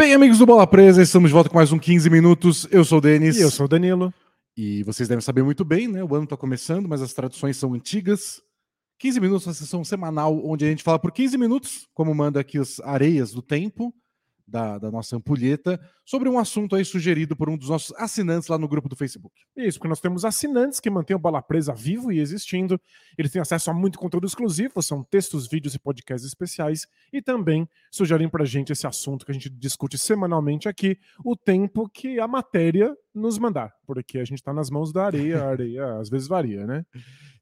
Bem, amigos do Bola Presa, estamos de volta com mais um 15 minutos. Eu sou o Denis. E eu sou o Danilo. E vocês devem saber muito bem, né? O ano está começando, mas as traduções são antigas. 15 minutos, uma sessão semanal onde a gente fala por 15 minutos, como manda aqui as areias do tempo, da, da, nossa ampulheta sobre um assunto aí sugerido por um dos nossos assinantes lá no grupo do Facebook. Isso, porque nós temos assinantes que mantêm o Bola Presa vivo e existindo. Eles têm acesso a muito conteúdo exclusivo, são textos, vídeos e podcasts especiais e também sugerem pra gente esse assunto que a gente discute semanalmente aqui, o tempo que a matéria nos mandar, porque a gente tá nas mãos da areia, a areia às vezes varia, né?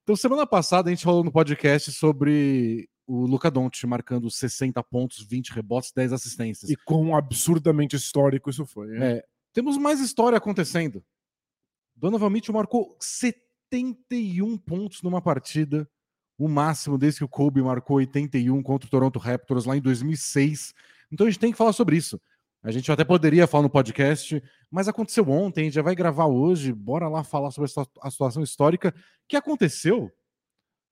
Então, semana passada a gente falou no podcast sobre o Luca Doncic marcando 60 pontos, 20 rebotes, 10 assistências. E quão absurdamente histórico isso foi. É, temos mais história acontecendo. Donovan Mitchell marcou 71 pontos numa partida, o máximo desde que o Kobe marcou 81 contra o Toronto Raptors lá em 2006. Então a gente tem que falar sobre isso. A gente até poderia falar no podcast, mas aconteceu ontem, a gente já vai gravar hoje. Bora lá falar sobre a situação histórica que aconteceu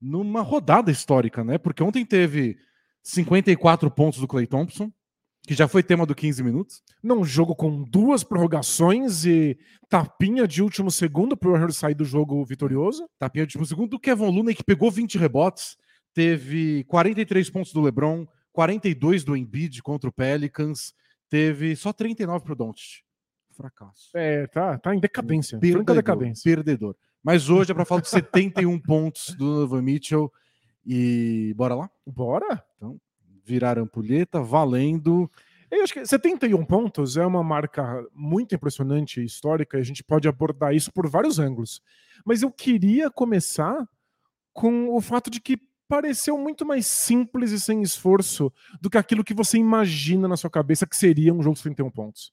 numa rodada histórica, né? Porque ontem teve 54 pontos do Clay Thompson, que já foi tema do 15 minutos. Num jogo com duas prorrogações e tapinha de último segundo para o Warriors sair do jogo vitorioso. Tapinha de último segundo do Kevin Looney, que pegou 20 rebotes, teve 43 pontos do LeBron, 42 do Embiid contra o Pelicans, teve só 39 para o Doncic. Fracasso. É, tá, tá em decadência. Perdedor, decadência. Perdedor. Mas hoje é para falar de 71 pontos do Donovan Mitchell. E bora lá? Bora! Então, virar ampulheta, valendo. Eu acho que 71 pontos é uma marca muito impressionante e histórica, e a gente pode abordar isso por vários ângulos. Mas eu queria começar com o fato de que pareceu muito mais simples e sem esforço do que aquilo que você imagina na sua cabeça que seria um jogo de 31 pontos.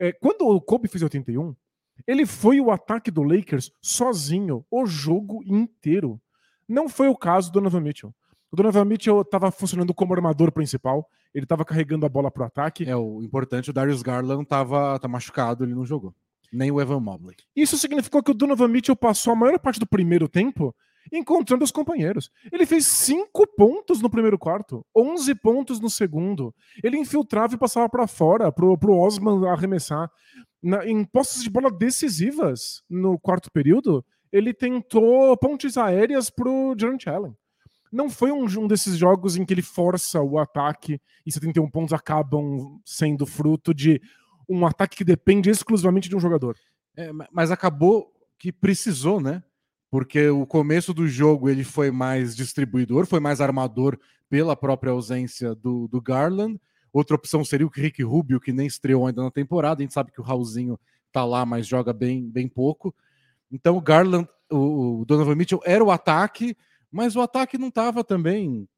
É, quando o Kobe fez 81, ele foi o ataque do Lakers sozinho o jogo inteiro. Não foi o caso do Donovan Mitchell. O Donovan Mitchell estava funcionando como armador principal, ele estava carregando a bola para o ataque. É, o importante, o Darius Garland estava tá machucado, ele não jogou. Nem o Evan Mobley. Isso significou que o Donovan Mitchell passou a maior parte do primeiro tempo encontrando os companheiros. Ele fez cinco pontos no primeiro quarto, 11 pontos no segundo. Ele infiltrava e passava para fora, pro, pro Osman arremessar na, em postos de bola decisivas no quarto período, ele tentou pontes aéreas pro Jarrett Allen. Não foi um, um, desses jogos em que ele força o ataque e 71 pontos acabam sendo fruto de um ataque que depende exclusivamente de um jogador. É, mas acabou que precisou, né? Porque o começo do jogo ele foi mais distribuidor, foi mais armador pela própria ausência do, do Garland. Outra opção seria o Rick Rubio, que nem estreou ainda na temporada. A gente sabe que o Raulzinho tá lá, mas joga bem, bem pouco. Então o Garland, o, o Donovan Mitchell era o ataque, mas o ataque não estava também.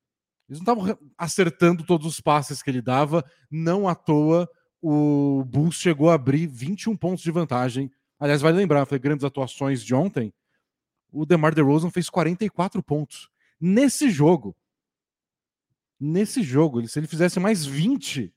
Eles não estavam acertando todos os passes que ele dava. Não à toa, o Bulls chegou a abrir 21 pontos de vantagem. Aliás, vai lembrar, foi grandes atuações de ontem. O DeMar DeRozan fez 44 pontos. Nesse jogo, nesse jogo. Ele, se ele fizesse mais 20,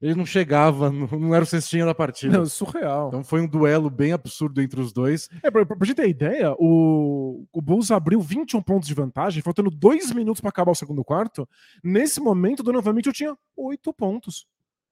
ele não chegava, não, era o cestinha da partida. Não, surreal. Então foi um duelo bem absurdo entre os dois. É, pra, pra gente ter ideia, o, o Bulls abriu 21 pontos de vantagem, faltando dois minutos para acabar o segundo quarto. Nesse momento, Donovan Mitchell tinha oito pontos.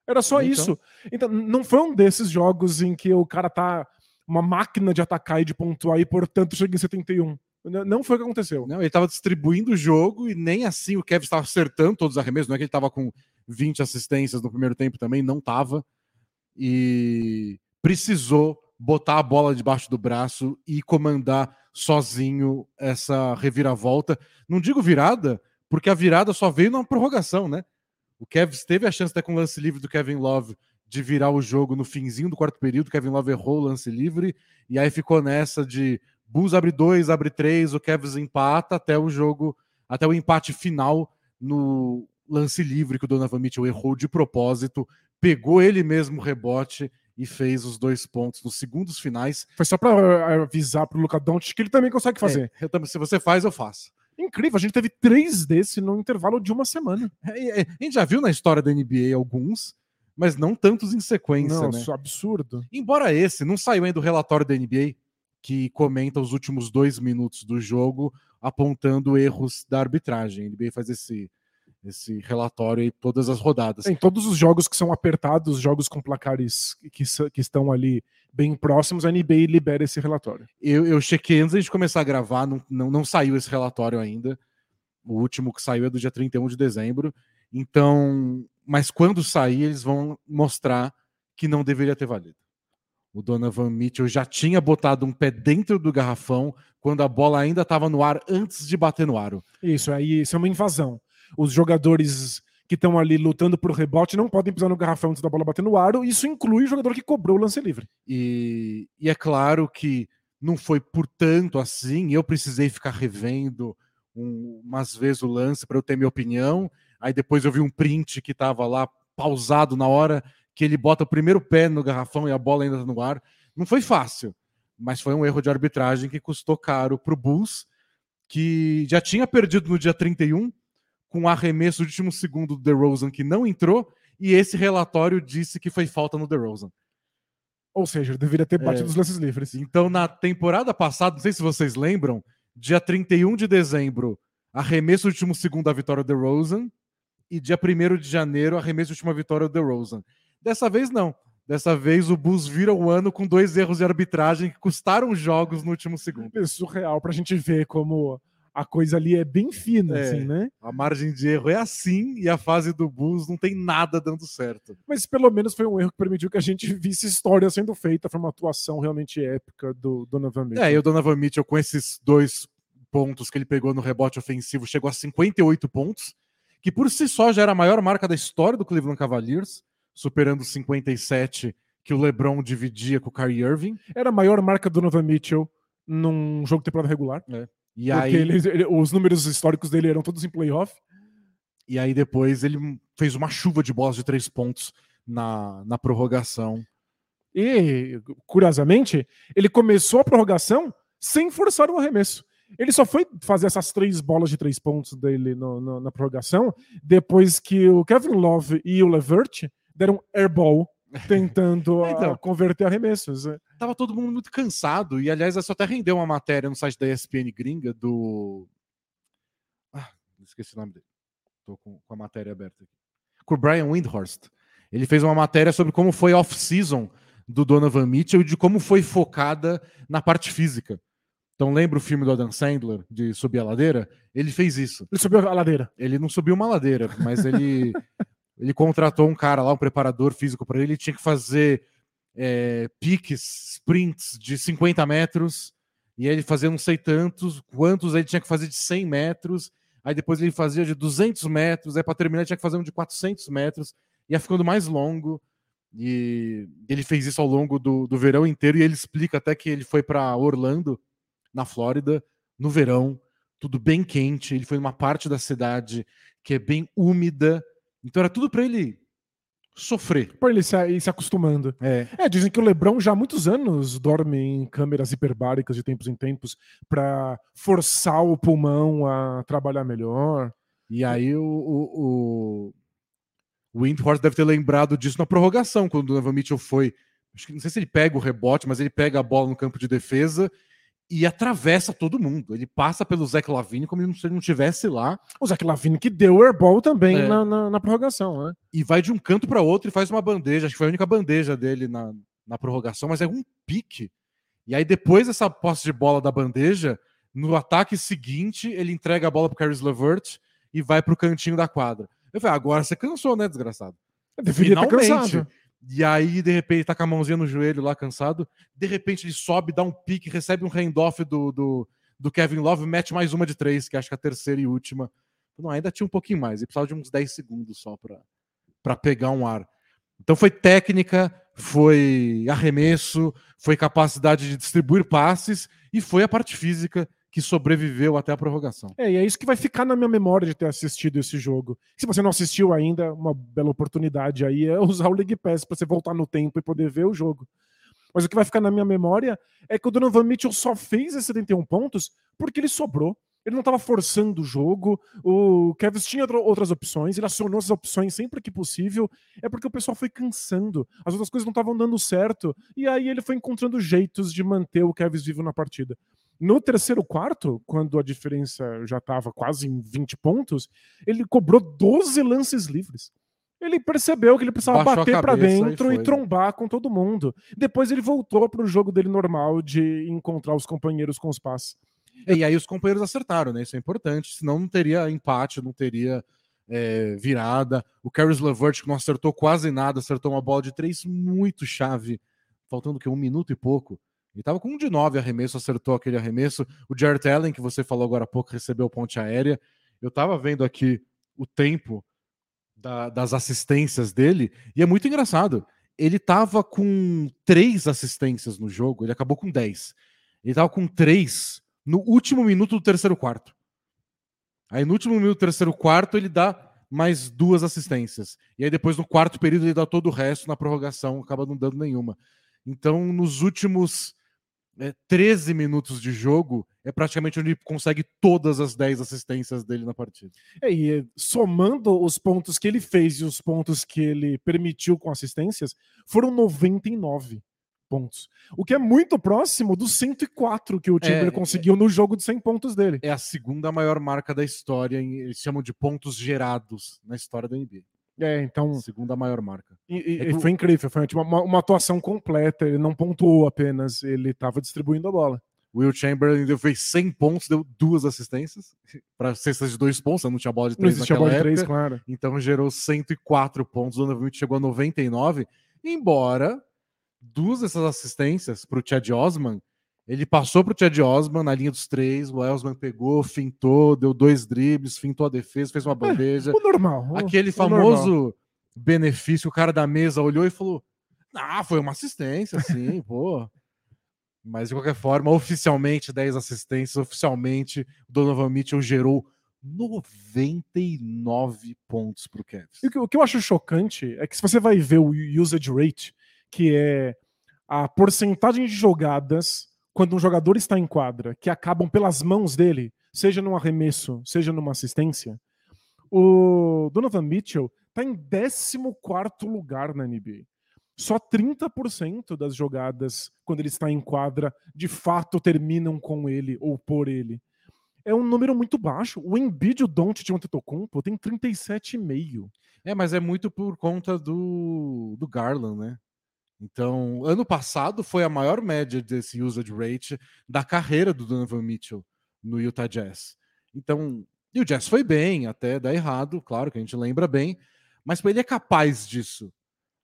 Era só então... isso. Então, não foi um desses jogos em que o cara tá uma máquina de atacar e de pontuar e, portanto, chega em 71. Não foi o que aconteceu. Não, ele estava distribuindo o jogo e nem assim o Kevin estava acertando todos os arremessos. Não é que ele estava com 20 assistências no primeiro tempo também, não estava. E precisou botar a bola debaixo do braço e comandar sozinho essa reviravolta. Não digo virada, porque a virada só veio na prorrogação, né? O Kevin teve a chance até com o lance livre do Kevin Love de virar o jogo no finzinho do quarto período. Kevin Love errou o lance livre e aí ficou nessa de Bulls abre dois, abre três, o Cavs empata até o jogo, até o empate final no lance livre que o Donovan Mitchell errou de propósito, pegou ele mesmo o rebote e fez os dois pontos nos segundos finais. Foi só para avisar para o Luca Doncic que ele também consegue fazer. É, também, se você faz, eu faço. Incrível, a gente teve três desse no intervalo de uma semana. É, é, a gente já viu na história da NBA alguns, mas não tantos em sequência. Não, né? isso é absurdo. Embora esse não saiu ainda do relatório da NBA, que comenta os últimos dois minutos do jogo, apontando erros da arbitragem. A NBA faz esse, esse relatório e todas as rodadas. Em todos os jogos que são apertados, jogos com placares que, que estão ali bem próximos, a NBA libera esse relatório. Eu, eu chequei antes de começar a gravar, não, não, não saiu esse relatório ainda. O último que saiu é do dia 31 de dezembro. Então, mas quando sair, eles vão mostrar que não deveria ter valido. O Donovan Mitchell já tinha botado um pé dentro do garrafão quando a bola ainda estava no ar antes de bater no aro. Isso aí, isso é uma invasão. Os jogadores que estão ali lutando por rebote não podem pisar no garrafão antes da bola bater no aro. Isso inclui o jogador que cobrou o lance livre. E, e é claro que não foi por tanto assim. Eu precisei ficar revendo um, umas vezes o lance para eu ter minha opinião. Aí depois eu vi um print que estava lá pausado na hora que ele bota o primeiro pé no garrafão e a bola ainda tá no ar. Não foi fácil, mas foi um erro de arbitragem que custou caro para o Bulls, que já tinha perdido no dia 31 com um arremesso de último segundo do DeRozan que não entrou e esse relatório disse que foi falta no DeRozan. Ou seja, deveria ter batido é. os lances livres. Então, na temporada passada, não sei se vocês lembram, dia 31 de dezembro, arremesso de último segundo da vitória do DeRozan e dia 1 de janeiro, arremesso de última vitória do DeRozan. Dessa vez não. Dessa vez o Bulls vira o ano com dois erros de arbitragem que custaram jogos no último segundo. É surreal pra gente ver como a coisa ali é bem fina, é, assim, né? A margem de erro é assim e a fase do Bulls não tem nada dando certo. Mas pelo menos foi um erro que permitiu que a gente visse história sendo feita, foi uma atuação realmente épica do Donovan Mitchell. É, e o Donovan Mitchell com esses dois pontos que ele pegou no rebote ofensivo chegou a 58 pontos, que por si só já era a maior marca da história do Cleveland Cavaliers superando os 57 que o LeBron dividia com o Kyrie Irving. Era a maior marca do Donovan Mitchell num jogo de temporada regular. É. E aí ele, ele, os números históricos dele eram todos em playoff. E aí depois ele fez uma chuva de bolas de três pontos na, na prorrogação. E, curiosamente, ele começou a prorrogação sem forçar o arremesso. Ele só foi fazer essas três bolas de três pontos dele no, no, na prorrogação depois que o Kevin Love e o Levert deram airball tentando então, a, converter arremessos. Né? Tava todo mundo muito cansado, e aliás, isso até rendeu uma matéria no site da ESPN gringa do. Ah, esqueci o nome dele. Tô com, com a matéria aberta aqui. Com o Brian Windhorst. Ele fez uma matéria sobre como foi off-season do Donovan Mitchell e de como foi focada na parte física. Então lembra o filme do Adam Sandler de subir a ladeira? Ele fez isso. Ele subiu a ladeira. Ele não subiu uma ladeira, mas ele Ele contratou um cara lá, um preparador físico para ele, ele tinha que fazer é, piques, sprints de 50 metros, e ele fazia não sei tantos, quantos ele tinha que fazer de 100 metros, aí depois ele fazia de 200 metros, aí para terminar ele tinha que fazer um de 400 metros, ia ficando mais longo, e ele fez isso ao longo do, do verão inteiro, e ele explica até que ele foi para Orlando, na Flórida, no verão, tudo bem quente, ele foi numa parte da cidade que é bem úmida, então era tudo para ele sofrer. Para ele se, ir se acostumando. É. é. dizem que o Lebron já há muitos anos dorme em câmeras hiperbáricas de tempos em tempos para forçar o pulmão a trabalhar melhor. E aí o, o, o Windhorst deve ter lembrado disso na prorrogação, quando o Donovan Mitchell foi. Não sei se ele pega o rebote, mas ele pega a bola no campo de defesa e atravessa todo mundo. Ele passa pelo Zach Lavine como se ele não estivesse lá. O Zach Lavine que deu o airball também é. na, na, na, prorrogação, né? E vai de um canto para outro e faz uma bandeja. Acho que foi a única bandeja dele na, na prorrogação, mas é um pique. E aí depois dessa posse de bola da bandeja, no ataque seguinte, ele entrega a bola pro Caris LeVert e vai pro cantinho da quadra. Eu falei, agora você cansou, né, desgraçado? deveria Finalmente. ter cansado. E aí, de repente, tá com a mãozinha no joelho lá, cansado. De repente, ele sobe, dá um pique, recebe um handoff do, do, do Kevin Love, mete mais uma de três, que acho que é a terceira e última. Não, ainda tinha um pouquinho mais. Ele precisava de uns 10 segundos só para pegar um ar. Então foi técnica, foi arremesso, foi capacidade de distribuir passes e foi a parte física que sobreviveu até a prorrogação. É, e é isso que vai ficar na minha memória de ter assistido esse jogo. Se você não assistiu ainda, uma bela oportunidade aí é usar o League Pass para você voltar no tempo e poder ver o jogo. Mas o que vai ficar na minha memória é que o Donovan Mitchell só fez esses 71 pontos porque ele sobrou. Ele não estava forçando o jogo. O Kevin tinha outras opções. Ele acionou essas opções sempre que possível. É porque o pessoal foi cansando. As outras coisas não estavam dando certo. E aí ele foi encontrando jeitos de manter o Kevin vivo na partida. No terceiro quarto, quando a diferença já estava quase em 20 pontos, ele cobrou 12 lances livres. Ele percebeu que ele precisava Baixou bater para e dentro e né? trombar com todo mundo. Depois ele voltou para o jogo dele normal de encontrar os companheiros com os passes. E aí os companheiros acertaram, né? Isso é importante, senão não teria empate, não teria é, virada. O Caris Levert, que não acertou quase nada, acertou uma bola de três muito chave, faltando que um minuto e pouco. Ele tava com um de nove arremesso, acertou aquele arremesso. O Jared Allen, que você falou agora há pouco, recebeu ponte aérea. Eu tava vendo aqui o tempo da- das assistências dele, e é muito engraçado. Ele tava com três assistências no jogo, ele acabou com dez. Ele tava com três no último minuto do terceiro quarto. Aí no último minuto do terceiro quarto ele dá mais duas assistências. E aí depois no quarto período ele dá todo o resto na prorrogação, acaba não dando nenhuma. Então nos últimos é, 13 minutos de jogo é praticamente onde ele consegue todas as 10 assistências dele na partida. É, e somando os pontos que ele fez e os pontos que ele permitiu com assistências, foram 99 pontos. O que é muito próximo dos 104 que o Timber É, conseguiu no jogo de 100 pontos dele. É a segunda maior marca da história, em- eles chamam de pontos gerados na história da NBA. É, então. Segunda maior marca. E, e- É que foi incrível, foi tipo, uma, uma atuação completa. Ele não pontuou apenas, ele estava distribuindo a bola. Will Chamberlain deu- fez 100 pontos, deu duas assistências para cestas de dois pontos, não tinha bola de Não três existia naquela bola de três, época, claro. então gerou 104 pontos. O Donovan chegou a 99, embora duas dessas assistências para o Chad Osman, ele passou para o Chad Osman na linha dos três, o Osman pegou, fintou, deu dois dribles, fintou a defesa, fez uma bandeja. O normal. o- Aquele o normal. famoso benefício, o cara da mesa olhou e falou: Ah, foi uma assistência, sim, pô. Mas de qualquer forma, oficialmente 10 assistências, oficialmente o Donovan Mitchell gerou 99 pontos Cavs. E o que, o que eu acho chocante é que se você vai ver o usage rate, que é a porcentagem de jogadas quando um jogador está em quadra que acabam pelas mãos dele, seja num arremesso, seja numa assistência, o Donovan Mitchell está em 14 lugar na NBA. Só 30% das jogadas, quando ele está em quadra, de fato terminam com ele ou por ele. É um número muito baixo. O Embiid o Doncic de Antetokounmpo tem 37,5. É, mas é muito por conta do, do Garland, né? Então, ano passado foi a maior média desse usage rate da carreira do Donovan Mitchell no Utah Jazz. Então, e o Jazz foi bem, até dar errado, claro que a gente lembra bem, mas ele é capaz disso.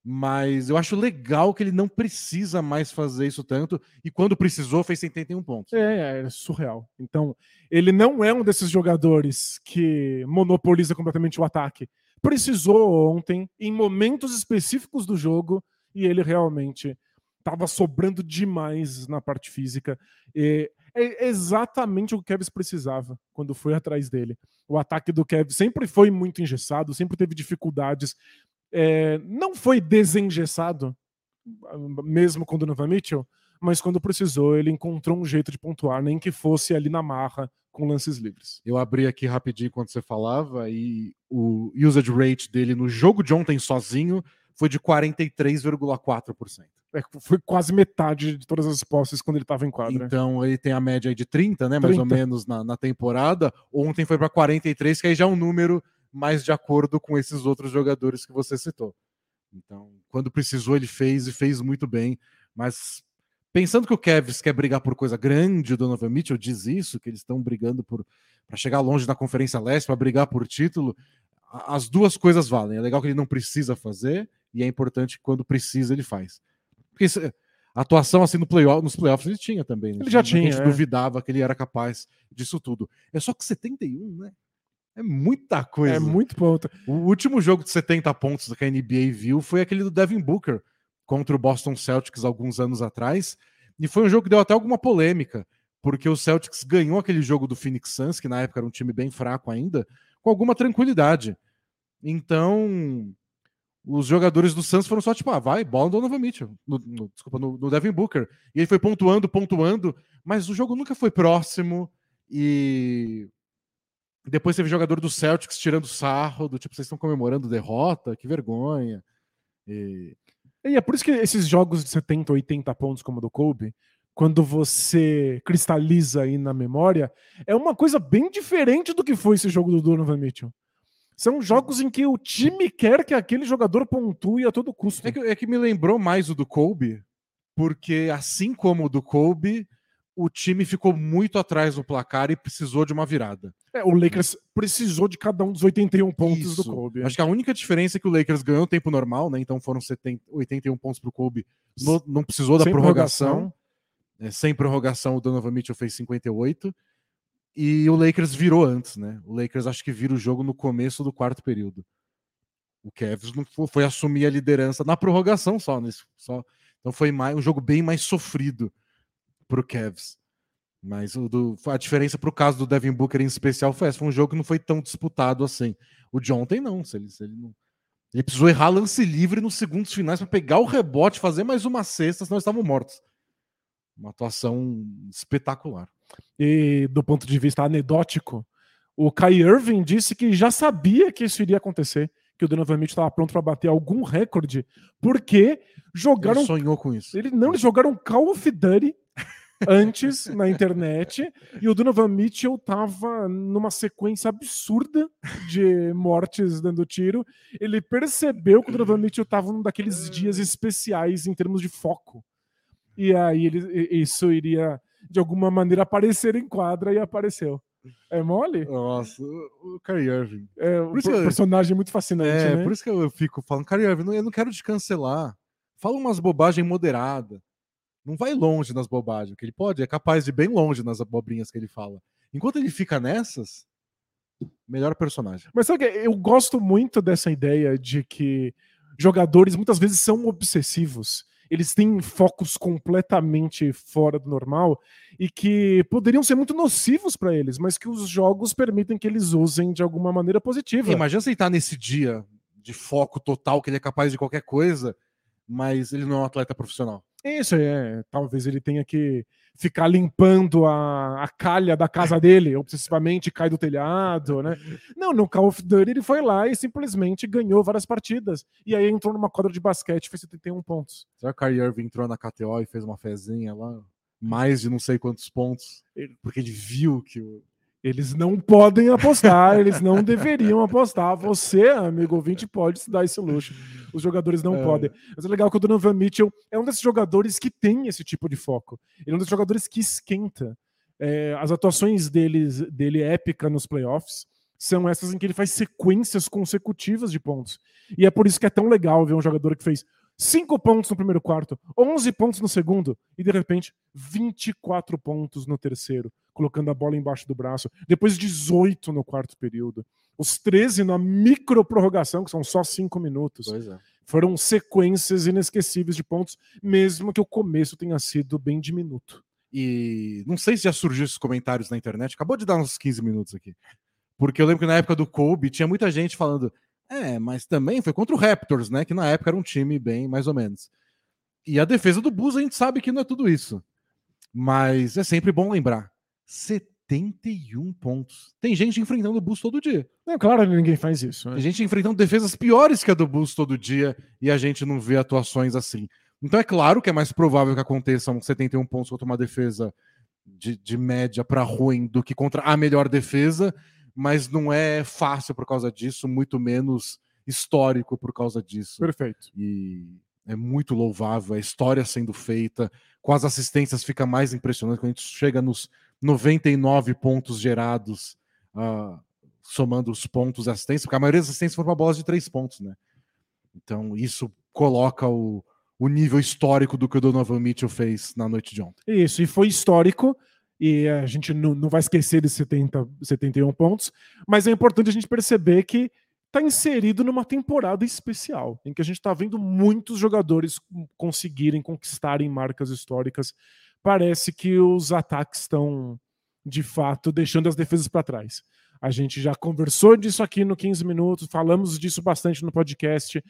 Mas eu acho legal que ele não precisa mais fazer isso tanto, e quando precisou, fez 71 pontos. É, é surreal. Então, ele não é um desses jogadores que monopoliza completamente o ataque. Precisou ontem, em momentos específicos do jogo, e ele realmente estava sobrando demais na parte física. E é exatamente o que o Kevs precisava quando foi atrás dele. O ataque do Kevs sempre foi muito engessado, sempre teve dificuldades. É, não foi desengessado, mesmo com o Donovan Mitchell, mas quando precisou, ele encontrou um jeito de pontuar, nem que fosse ali na marra com lances livres. Eu abri aqui rapidinho enquanto você falava, e o usage rate dele no jogo de ontem sozinho foi de 43,4%. É, foi quase metade de todas as posses quando ele estava em quadra. Então ele tem a média aí de 30, né? Mais ou 30. menos na, na temporada. Ontem foi para 43, que aí já é um número mais de acordo com esses outros jogadores que você citou. Então, quando precisou, ele fez e fez muito bem. Mas pensando que o Cavs quer brigar por coisa grande, o Donovan Mitchell diz isso, que eles estão brigando por para chegar longe na Conferência Leste, para brigar por título. As duas coisas valem. É legal que ele não precisa fazer e é importante que quando precisa ele faz. A atuação assim no playoff, nos playoffs ele tinha também. né? Ele já A gente tinha, é. duvidava que ele era capaz disso tudo. É só que 71, né? É muita coisa. É muito ponto. O último jogo de 70 pontos que a NBA viu foi aquele do Devin Booker contra o Boston Celtics alguns anos atrás. E foi um jogo que deu até alguma polêmica, porque o Celtics ganhou aquele jogo do Phoenix Suns, que na época era um time bem fraco ainda, com alguma tranquilidade. Então, os jogadores do Suns foram só tipo, ah, vai, bola no Donovan Mitchell, no, no- desculpa, no, no Devin Booker. E ele foi pontuando, pontuando, mas o jogo nunca foi próximo e depois teve jogador do Celtics tirando sarro, do tipo, vocês estão comemorando derrota, que vergonha. E- E é por isso que esses jogos de 70, 80 pontos, como o do Kobe, quando você cristaliza aí na memória, é uma coisa bem diferente do que foi esse jogo do Donovan Mitchell. São jogos em que o time quer que aquele jogador pontue a todo custo. É que, é que me lembrou mais o do Kobe, porque assim como o do Kobe, o time ficou muito atrás no placar e precisou de uma virada. É, o Lakers precisou de cada um dos 81 pontos Isso. do Kobe. Acho que a única diferença é que o Lakers ganhou tempo normal, né? Então foram 70, 81 pontos para o Kobe. No, não precisou da Sem prorrogação. prorrogação. É, sem prorrogação, o Donovan Mitchell fez 58. E o Lakers virou antes, né? O Lakers acho que vira o jogo no começo do quarto período. O Cavs não foi, foi assumir a liderança na prorrogação só, nesse, só. Então foi mais, um jogo bem mais sofrido para o Cavs. Mas o do, a diferença para o caso do Devin Booker em especial foi essa. Foi um jogo que não foi tão disputado assim. O de ontem não. Se ele, se ele, não... ele precisou errar lance livre nos segundos finais para pegar o rebote, fazer mais uma cesta, senão estavam mortos. Uma atuação espetacular. E do ponto de vista anedótico, o Kai Irving disse que já sabia que isso iria acontecer, que o Donovan Mitchell estava pronto para bater algum recorde, porque jogaram. Ele sonhou com isso. Ele não, eles jogaram Call of Duty antes na internet e o Donovan Mitchell tava numa sequência absurda de mortes dando tiro. Ele percebeu que o Donovan Mitchell tava num daqueles dias especiais em termos de foco. E aí ele, isso iria de alguma maneira aparecer em quadra e apareceu. É mole? Nossa, o Kyrie Irving. É um personagem muito fascinante, é, né? por isso que eu fico falando, Kyrie Irving, eu não quero te cancelar. Fala umas bobagens moderadas não vai longe nas bobagens, que ele pode, é capaz de ir bem longe nas abobrinhas que ele fala. Enquanto ele fica nessas, melhor personagem. Mas sabe que eu gosto muito dessa ideia de que jogadores muitas vezes são obsessivos. Eles têm focos completamente fora do normal e que poderiam ser muito nocivos para eles, mas que os jogos permitem que eles usem de alguma maneira positiva. Imagina você estar nesse dia de foco total, que ele é capaz de qualquer coisa, mas ele não é um atleta profissional. Isso, é. Talvez ele tenha que ficar limpando a, a calha da casa dele, obsessivamente cai do telhado, né? Não, no Call of Duty ele foi lá e simplesmente ganhou várias partidas. E aí entrou numa quadra de basquete e fez 71 pontos. Será que o Kyrie Irving entrou na KTO e fez uma fezinha lá? Mais de não sei quantos pontos, porque ele viu que o eles não podem apostar, eles não deveriam apostar. Você, amigo ouvinte, pode se dar esse luxo. Os jogadores não é. podem. Mas é legal que o Donovan Mitchell é um desses jogadores que tem esse tipo de foco. Ele é um desses jogadores que esquenta. É, as atuações deles, dele épica nos playoffs são essas em que ele faz sequências consecutivas de pontos. E é por isso que é tão legal ver um jogador que fez 5 pontos no primeiro quarto, 11 pontos no segundo e de repente 24 pontos no terceiro, colocando a bola embaixo do braço. Depois 18 no quarto período. Os 13 na micro prorrogação, que são só 5 minutos. É. Foram sequências inesquecíveis de pontos, mesmo que o começo tenha sido bem diminuto. E não sei se já surgiu esses comentários na internet, acabou de dar uns 15 minutos aqui. Porque eu lembro que na época do Kobe tinha muita gente falando: é, mas também foi contra o Raptors, né? Que na época era um time bem mais ou menos. E a defesa do Bulls a gente sabe que não é tudo isso. Mas é sempre bom lembrar. 71 pontos. Tem gente enfrentando o Bulls todo dia. É claro que ninguém faz isso. Né? Tem gente enfrentando defesas piores que a do Bulls todo dia e a gente não vê atuações assim. Então é claro que é mais provável que aconteçam 71 pontos contra uma defesa de, de média para ruim do que contra a melhor defesa mas não é fácil por causa disso, muito menos histórico por causa disso. Perfeito. E é muito louvável, a história sendo feita, com as assistências fica mais impressionante quando a gente chega nos 99 pontos gerados, uh, somando os pontos e assistências, porque a maioria das assistências foram para bolas de três pontos, né? Então isso coloca o, o nível histórico do que o Donovan Mitchell fez na noite de ontem. Isso, e foi histórico e a gente não, não vai esquecer de 70, 71 pontos, mas é importante a gente perceber que está inserido numa temporada especial, em que a gente está vendo muitos jogadores conseguirem conquistarem marcas históricas. Parece que os ataques estão, de fato, deixando as defesas para trás. A gente já conversou disso aqui no 15 minutos, falamos disso bastante no podcast.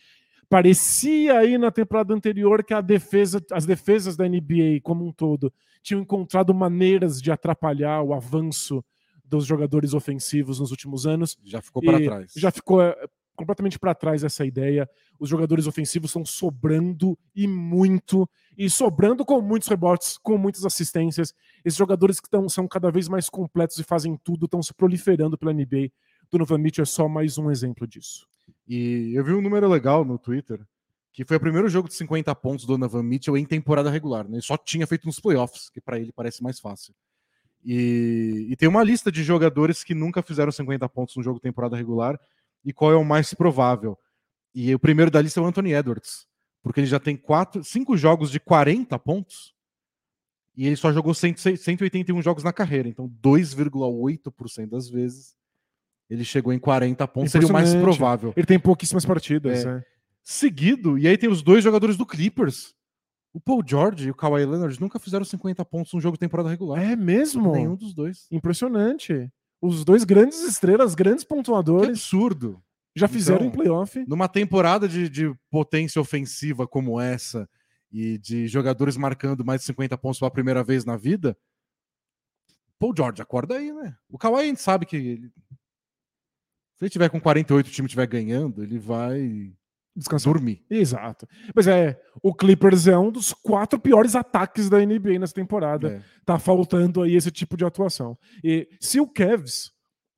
Parecia aí na temporada anterior que defesa, as defesas da NBA como um todo tinham encontrado maneiras de atrapalhar o avanço dos jogadores ofensivos nos últimos anos. Já ficou para trás. Já ficou eh, completamente para trás essa ideia. os jogadores ofensivos estão sobrando e muito, e sobrando com muitos rebotes, com muitas assistências. Esses jogadores que tão, são cada vez mais completos e fazem tudo, estão se proliferando pela NBA. Donovan Mitchell é só mais um exemplo disso. E eu vi um número legal no Twitter, que foi o primeiro jogo de 50 pontos do Donovan Mitchell em temporada regular. Né? Ele só tinha feito nos playoffs, que para ele parece mais fácil. E, e, tem uma lista de jogadores que nunca fizeram 50 pontos no jogo temporada regular e qual é o mais provável. E o primeiro da lista é o Anthony Edwards, porque ele já tem quatro, cinco jogos de 40 pontos e ele só jogou 100, 181 jogos na carreira. Então, 2,8% das vezes ele chegou em 40 pontos, seria o mais provável. Ele tem pouquíssimas partidas. É. É. Seguido, e aí tem os dois jogadores do Clippers. O Paul George e o Kawhi Leonard nunca fizeram 50 pontos no jogo de temporada regular. É mesmo? Nenhum dos dois. Impressionante. Os dois grandes estrelas, grandes pontuadores. Que absurdo. Já fizeram então, em playoff. Numa temporada de, de potência ofensiva como essa e de jogadores marcando mais de 50 pontos pela primeira vez na vida, Paul George, acorda aí, né? O Kawhi a gente sabe que ele... se ele tiver com 48 e o time estiver ganhando, ele vai descansar. Dormir. Exato. Mas é, o Clippers é um dos quatro piores ataques da NBA nessa temporada. É. Tá faltando aí esse tipo de atuação. E se o Cavs,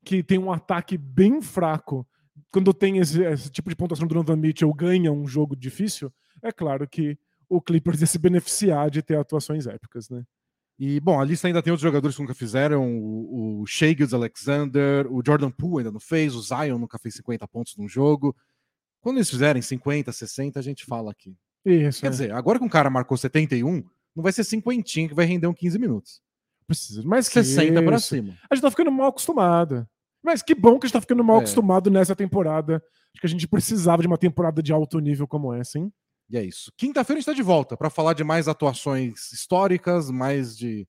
que tem um ataque bem fraco, quando tem esse, esse tipo de pontuação do Donovan Mitchell, ganha um jogo difícil, é claro que o Clippers ia se beneficiar de ter atuações épicas, né? E, bom, a lista ainda tem outros jogadores que nunca fizeram. O, o Shea Alexander, o Jordan Poole ainda não fez, o Zion nunca fez 50 pontos num jogo. Quando eles fizerem 50, 60, a gente fala aqui. Isso. Quer é. dizer, agora que um cara marcou 71, não vai ser 50 que vai render um 15 minutos. Precisa mais 60 para cima. A gente tá ficando mal acostumado. Mas que bom que a gente tá ficando mal é. acostumado nessa temporada. Acho que a gente precisava de uma temporada de alto nível como essa, hein? E é isso. Quinta-feira a gente tá de volta para falar de mais atuações históricas, mais de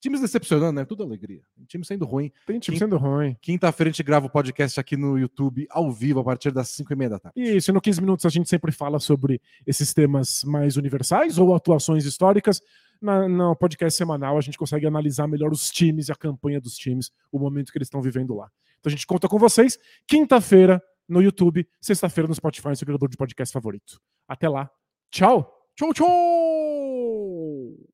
Times decepcionando, né? Tudo alegria. time sendo ruim. Tem time Quinta, sendo ruim. Quinta-feira a gente grava o podcast aqui no YouTube, ao vivo, a partir das 5 e meia da tarde. Isso, no 15 minutos a gente sempre fala sobre esses temas mais universais ou atuações históricas. Na, no podcast semanal a gente consegue analisar melhor os times e a campanha dos times, o momento que eles estão vivendo lá. Então a gente conta com vocês. Quinta-feira no YouTube, sexta-feira no Spotify, seu criador de podcast favorito. Até lá. Tchau! Tchau, tchau!